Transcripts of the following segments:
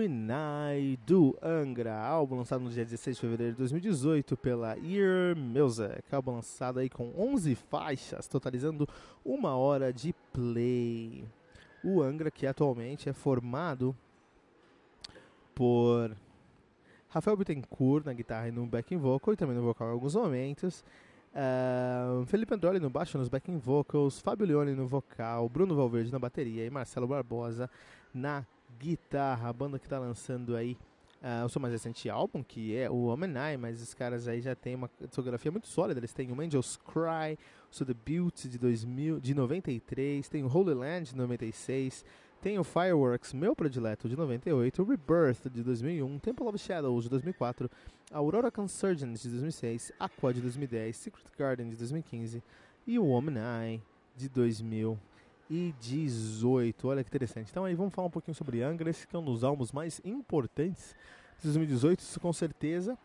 Ominai do Angra, álbum lançado no dia 16 de fevereiro de 2018 pela Ear Music, álbum lançado aí com 11 faixas, totalizando uma hora de play. O Angra, que atualmente é formado por Rafael Bittencourt na guitarra e no backing vocal, e também no vocal em alguns momentos, uh, Felipe Androli no baixo nos backing vocals, Fábio Leone no vocal, Bruno Valverde na bateria e Marcelo Barbosa na guitarra, a banda que está lançando aí uh, o seu mais recente álbum, que é o Omenai, mas os caras aí já tem uma discografia muito sólida. Eles têm o Angels Cry, o seu debut de, 2000, de 93, tem o Holy Land de 96, tem o Fireworks, meu predileto, de 98, o Rebirth de 2001, Temple of Shadows de 2004, Aurora Consurgence de 2006, Aqua de 2010, Secret Garden de 2015 e o Omenai de 2000 2018. Olha que interessante. Então aí vamos falar um pouquinho sobre Angra, esse que é um dos álbuns mais importantes de 2018, isso com certeza.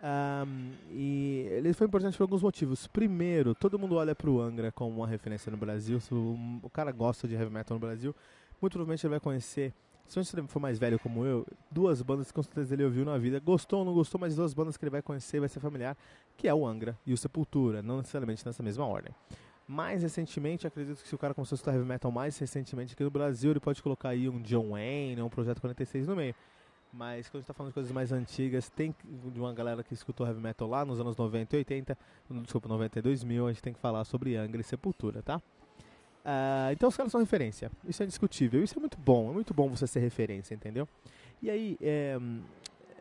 Um, e ele foi importante por alguns motivos. Primeiro, todo mundo olha para o Angra como uma referência no Brasil. Se o, o, cara gosta de heavy metal no Brasil, muito provavelmente ele vai conhecer, se você for mais velho como eu, duas bandas que com certeza ele ouviu na vida. Gostou ou não gostou, mas duas bandas que ele vai conhecer vai ser familiar, que é o Angra e o Sepultura, não necessariamente nessa mesma ordem. Mais recentemente, acredito que se o cara começou a estudar heavy metal mais recentemente aqui no Brasil, ele pode colocar aí um John Wayne, um Projeto 46 no meio. Mas quando a gente tá falando de coisas mais antigas, tem de uma galera que escutou heavy metal lá nos anos 90 e 80, desculpa, 92 mil, a gente tem que falar sobre Angra e Sepultura, tá? Uh, então os caras são referência, isso é indiscutível, isso é muito bom, é muito bom você ser referência, entendeu? E aí, é,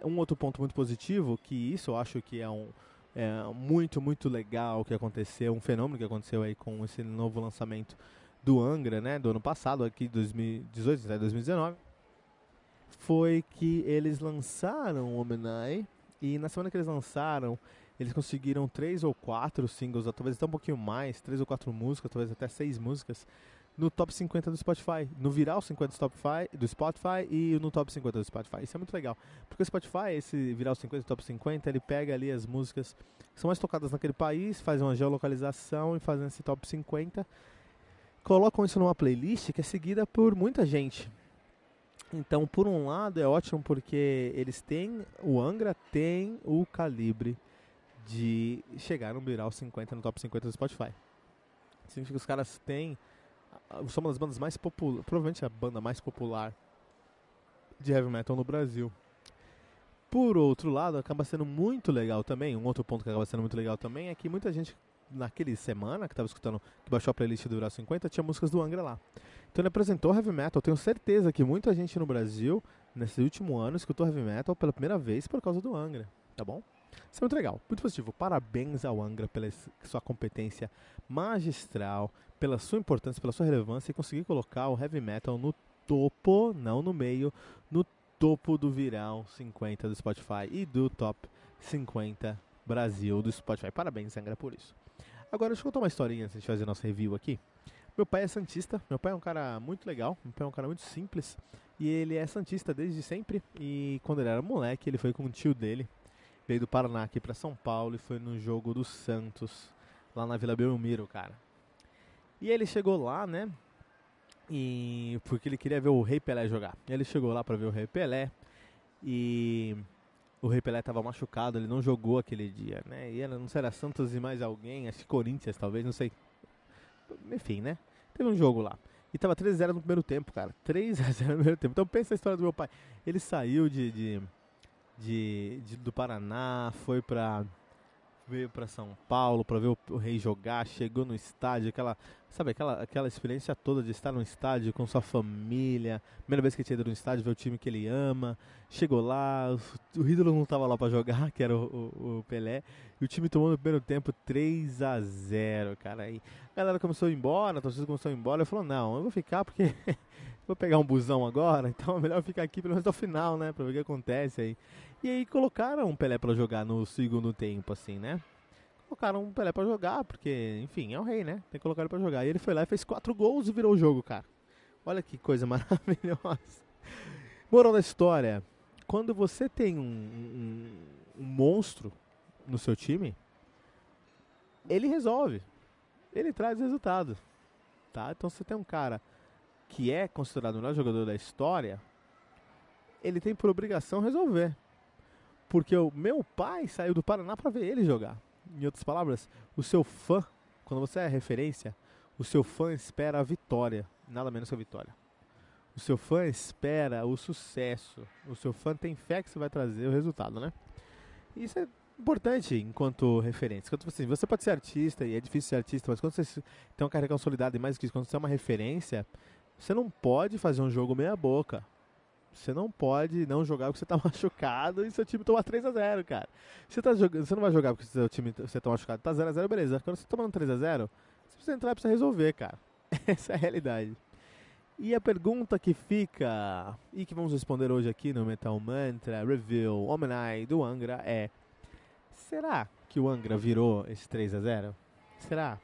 um outro ponto muito positivo, que isso eu acho que é um, é, muito, muito legal que aconteceu, um fenômeno que aconteceu aí com esse novo lançamento do Angra, né, do ano passado, aqui 2018, 2019, foi que eles lançaram o Omenai e na semana que eles lançaram, eles conseguiram três ou quatro singles, talvez até um pouquinho mais, três ou quatro músicas, talvez até seis músicas, no top 50 do Spotify, no viral 50 do Spotify, do Spotify e no top 50 do Spotify. Isso é muito legal, porque o Spotify, esse viral 50 do top 50, ele pega ali as músicas que são mais tocadas naquele país, faz uma geolocalização e faz esse top 50, colocam isso numa playlist que é seguida por muita gente. Então, por um lado, é ótimo porque eles têm, o Angra tem o calibre de chegar no viral 50 no top 50 do Spotify. Significa que os caras têm são uma das bandas mais populares, provavelmente a banda mais popular de heavy metal no Brasil. Por outro lado, acaba sendo muito legal também, um outro ponto que acaba sendo muito legal também é que muita gente naquele semana que estava escutando, que baixou a playlist do Viral 50, tinha músicas do Angra lá. Então ele apresentou heavy metal. Tenho certeza que muita gente no Brasil, nesse último ano, escutou heavy metal pela primeira vez por causa do Angra, tá bom? Isso é muito legal, muito positivo. Parabéns ao Angra pela sua competência magistral, pela sua importância, pela sua relevância e conseguir colocar o heavy metal no topo, não no meio, no topo do viral 50 do Spotify e do top 50 Brasil do Spotify. Parabéns, Angra, por isso. Agora, deixa eu contar uma historinha antes de fazer nossa review aqui. Meu pai é santista, meu pai é um cara muito legal, meu pai é um cara muito simples e ele é santista desde sempre. E quando ele era moleque, ele foi com o tio dele, veio do Paraná aqui para São Paulo e foi no jogo do Santos, lá na Vila Belmiro, cara. E ele chegou lá, né? E porque ele queria ver o Rei Pelé jogar. Ele chegou lá para ver o Rei Pelé e o Rei Pelé estava machucado, ele não jogou aquele dia, né? E não sei, era Santos e mais alguém, acho que Corinthians talvez, não sei. Enfim, né? Teve um jogo lá. E tava 3x0 no primeiro tempo, cara. 3x0 no primeiro tempo. Então pensa a história do meu pai. Ele saiu de, de, de, de do Paraná, foi pra veio para São Paulo para ver o, o, Rei jogar, chegou no estádio, aquela, sabe, aquela, aquela experiência toda de estar no estádio com sua família, primeira vez que tinha ido no estádio, ver o time que ele ama, chegou lá, o, o ídolo não estava lá para jogar, que era o, o, o, Pelé, e o time tomou no primeiro tempo 3 a 0 cara, aí a galera começou a ir embora, a torcida começou a ir embora, eu falou, não, eu vou ficar porque vou pegar um busão agora, então é melhor ficar aqui pelo menos até o final, né, para ver o que acontece aí. E aí colocaram o Pelé para jogar no segundo tempo, assim, né? Colocaram o Pelé para jogar, porque, enfim, é o rei, né? Tem que colocar ele pra jogar. E ele foi lá e fez quatro gols e virou o jogo, cara. Olha que coisa maravilhosa. Moral da história: quando você tem um, um, um monstro no seu time, ele resolve. Ele traz resultado. Tá? Então você tem um cara que é considerado o melhor jogador da história, ele tem por obrigação resolver. Porque o meu pai saiu do Paraná para ver ele jogar. Em outras palavras, o seu fã, quando você é referência, o seu fã espera a vitória, nada menos que a vitória. O seu fã espera o sucesso. O seu fã tem fé que você vai trazer o resultado, né? Isso é importante enquanto referência. Quando, assim, você pode ser artista e é difícil ser artista, mas quando você tem uma carreira consolidada e mais que isso, quando você é uma referência, você não pode fazer um jogo meia boca. Você não pode não jogar porque você tá machucado e seu time toma 3x0, cara. Você, tá jogando, você não vai jogar porque seu time você tá machucado. Tá 0x0, beleza. Quando você tá tomando 3x0, você precisa entrar e precisa resolver, cara. Essa é a realidade. E a pergunta que fica, e que vamos responder hoje aqui no Metal Mantra Review Omenai do Angra é: Será que o Angra virou esse 3x0? Será?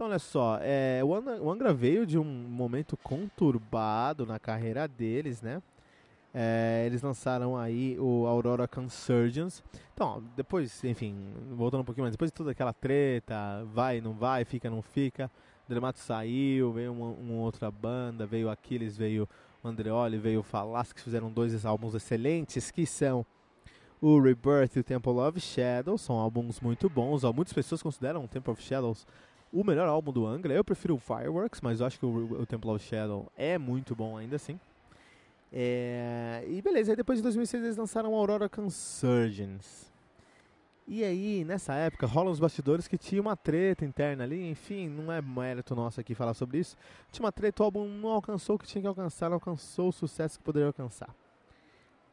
Então, olha só, é, o, Angra, o, Angra, veio de um momento conturbado na carreira deles, né? É, eles lançaram aí o Aurora Consurgence. Então, depois, enfim, voltando um pouquinho mais, depois de toda aquela treta, vai, não vai, fica, não fica, o Dramato saiu, veio uma, uma, outra banda, veio Aquiles, veio Andreoli, veio o Falas, que fizeram dois álbuns excelentes, que são o Rebirth e o Temple of Shadows, são álbuns muito bons, muitas pessoas consideram o Temple of Shadows o melhor álbum do Angra. Eu prefiro o Fireworks, mas eu acho que o, o Temple of Shadow é muito bom ainda assim. É, e beleza, aí depois de 2006 eles lançaram Aurora Consurgence. E aí, nessa época, rolam os bastidores que tinha uma treta interna ali, enfim, não é mérito nosso aqui falar sobre isso. Tinha uma treta, o álbum não alcançou o que tinha que alcançar, não alcançou o sucesso que poderia alcançar.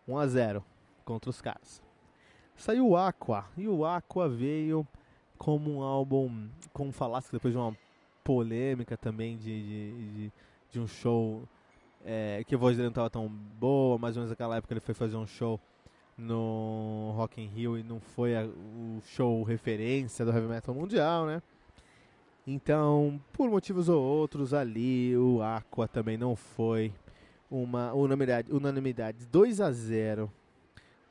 1 a 0 contra os caras. Saiu o Aqua, e o Aqua veio como um álbum, como falasse depois de uma polêmica também de, de, de, de um show é, que a voz dele não estava tão boa, mais ou menos naquela época ele foi fazer um show no Rock in Rio e não foi a, o show referência do heavy metal mundial, né? Então, por motivos ou outros ali, o Aqua também não foi uma unanimidade, unanimidade 2 a 0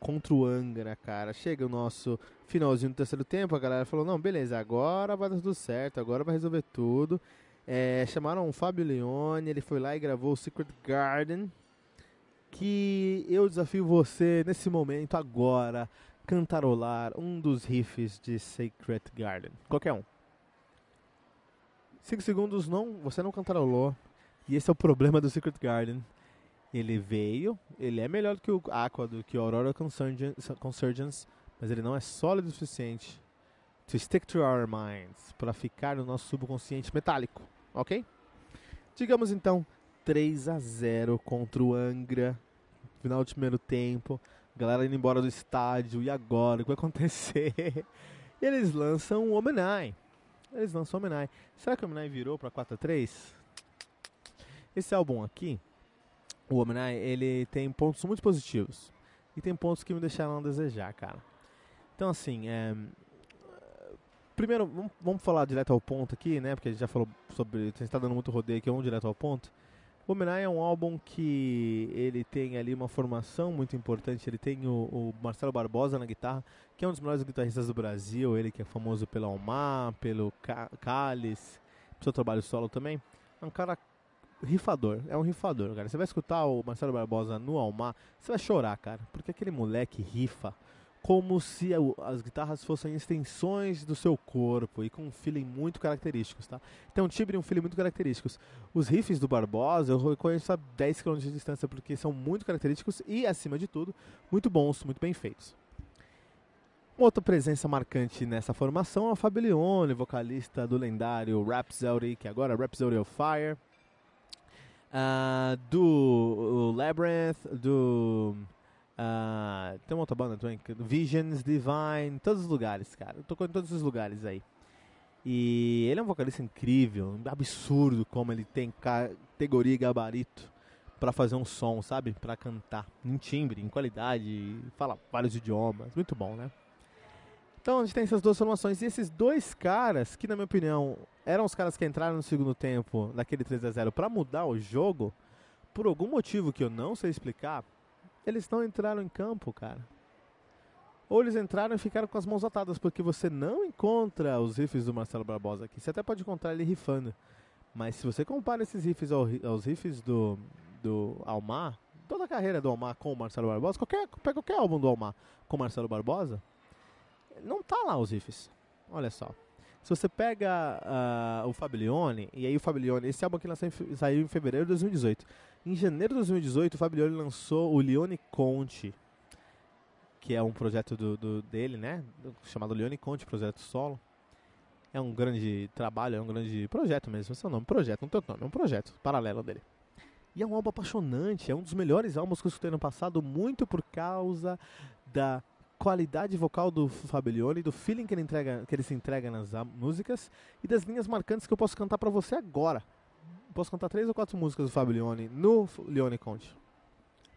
contra o Angra, cara. Chega o nosso finalzinho do terceiro tempo, a galera falou: não, beleza, agora vai dar tudo certo, agora vai resolver tudo. É, chamaram o Fábio Leone, ele foi lá e gravou o Secret Garden. Que eu desafio você nesse momento, agora, cantarolar um dos riffs de Secret Garden. Qualquer um. 5 segundos não, você não cantarolou. E esse é o problema do Secret Garden. Ele veio, ele é melhor do que o Aqua, do que o Aurora Consurgence, mas ele não é sólido o suficiente to stick to our minds, para ficar no nosso subconsciente metálico, ok? Digamos então 3 a 0 contra o Angra, final do primeiro tempo, galera indo embora do estádio, e agora? O que vai acontecer? e eles lançam o Omenai. Eles lançam o Omenai. Será que o Omenai virou para 4 a 3? Esse álbum aqui, o Omni, ele tem pontos muito positivos. E tem pontos que me deixaram a desejar, cara. Então, assim, é... Primeiro, vamos, falar direto ao ponto aqui, né? Porque a gente já falou sobre... A gente está dando muito rodeio aqui, vamos direto ao ponto. O Omni é um álbum que ele tem ali uma formação muito importante. Ele tem o, o Marcelo Barbosa na guitarra, que é um dos melhores guitarristas do Brasil. Ele que é famoso pelo Almar, pelo Cálice, pelo seu trabalho solo também. É um cara rifador, é um rifador, cara. Você vai escutar o Marcelo Barbosa no Almar, você vai chorar, cara, porque aquele moleque rifa como se as guitarras fossem extensões do seu corpo e com um feeling muito característicos, tá? Tem um timbre e um feeling muito característicos. Os riffs do Barbosa eu reconheço a 10 km de distância porque são muito característicos e, acima de tudo, muito bons, muito bem feitos. Outra presença marcante nessa formação é o Fabilione, vocalista do lendário Rhapsody, que agora é Rhapsody of Fire, uh, do Labyrinth, do Uh, tem uma outra banda também, Visions, Divine, todos os lugares, cara. Tocou em todos os lugares aí. E ele é um vocalista incrível, absurdo como ele tem categoria e gabarito para fazer um som, sabe? Para cantar, em timbre, em qualidade, fala vários idiomas, muito bom, né? Então a gente tem essas duas formações e esses dois caras, que na minha opinião eram os caras que entraram no segundo tempo daquele 3 a 0 para mudar o jogo, por algum motivo que eu não sei explicar, eles não entraram em campo, cara. Ou eles entraram e ficaram com as mãos atadas, porque você não encontra os riffs do Marcelo Barbosa aqui. Você até pode encontrar ele rifando. Mas se você compara esses riffs aos riffs do, do Almar, toda a carreira do Almar com o Marcelo Barbosa, qualquer, pega qualquer álbum do Almar com o Marcelo Barbosa, não tá lá os riffs. Olha só. Se você pega uh, o Fablione, e aí o Fablione, esse álbum aqui saiu em fevereiro de 2018. Em janeiro de 2018, o Fablione lançou o Leone Conte, que é um projeto do, do, dele, né? Chamado Leone Conte, projeto solo. É um grande trabalho, é um grande projeto mesmo. Esse é nome, projeto, não tem outro nome, é um projeto paralelo dele. E é um álbum apaixonante, é um dos melhores álbuns que eu escutei no passado, muito por causa da qualidade vocal do Fablione, do feeling que ele, entrega, que ele se entrega nas músicas e das linhas marcantes que eu posso cantar para você agora posso cantar três ou quatro músicas do Fábio Leone no Leone Conte.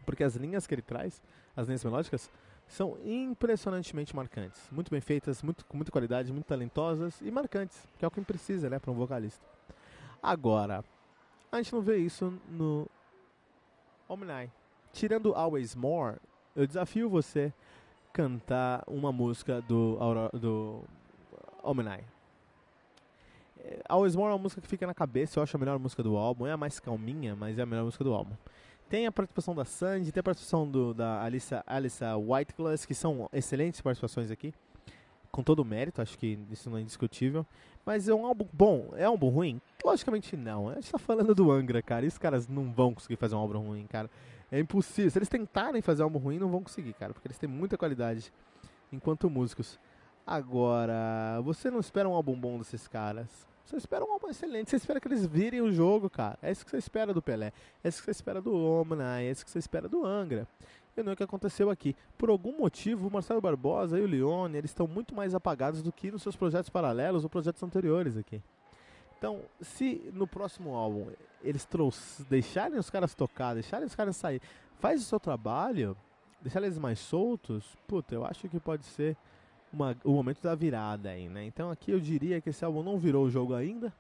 Porque as linhas que ele traz, as linhas melódicas, são impressionantemente marcantes. Muito bem feitas, muito, com muita qualidade, muito talentosas e marcantes, que é o que precisa né, para um vocalista. Agora, a gente não vê isso no Omni. Tirando Always More, eu desafio você cantar uma música do, do Omni. Always More é uma música que fica na cabeça, eu acho a melhor música do álbum. É a mais calminha, mas é a melhor música do álbum. Tem a participação da Sandy, tem a participação do, da Alissa, Alissa Whiteglass, que são excelentes participações aqui. Com todo o mérito, acho que isso não é indiscutível. Mas é um álbum bom, é um álbum ruim? Logicamente não. A gente tá falando do Angra, cara. E os caras não vão conseguir fazer um álbum ruim, cara. É impossível. Se eles tentarem fazer um álbum ruim, não vão conseguir, cara. Porque eles têm muita qualidade enquanto músicos. Agora, você não espera um álbum bom desses caras. Você espera um álbum excelente, você espera que eles virem o jogo, cara. É isso que você espera do Pelé, é isso que você espera do Omna, é isso que você espera do Angra. E não é o que aconteceu aqui. Por algum motivo, o Marcelo Barbosa e o Leone, eles estão muito mais apagados do que nos seus projetos paralelos ou projetos anteriores aqui. Então, se no próximo álbum eles deixarem os caras tocar, deixarem os caras sair, faz o seu trabalho, deixar eles mais soltos, puta, eu acho que pode ser uma, o momento da virada aí, né? Então aqui eu diria que esse álbum não virou o jogo ainda,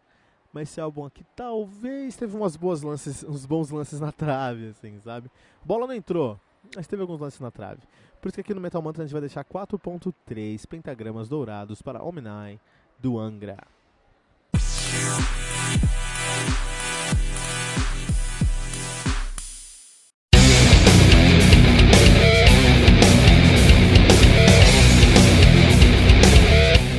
mas esse álbum aqui talvez teve umas boas lances, uns bons lances na trave, assim, sabe? Bola não entrou, mas teve alguns lances na trave. Por isso que aqui no Metal Mantra a gente vai deixar 4.3 pentagramas dourados para Omni do Angra.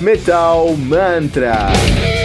Metal Mantra.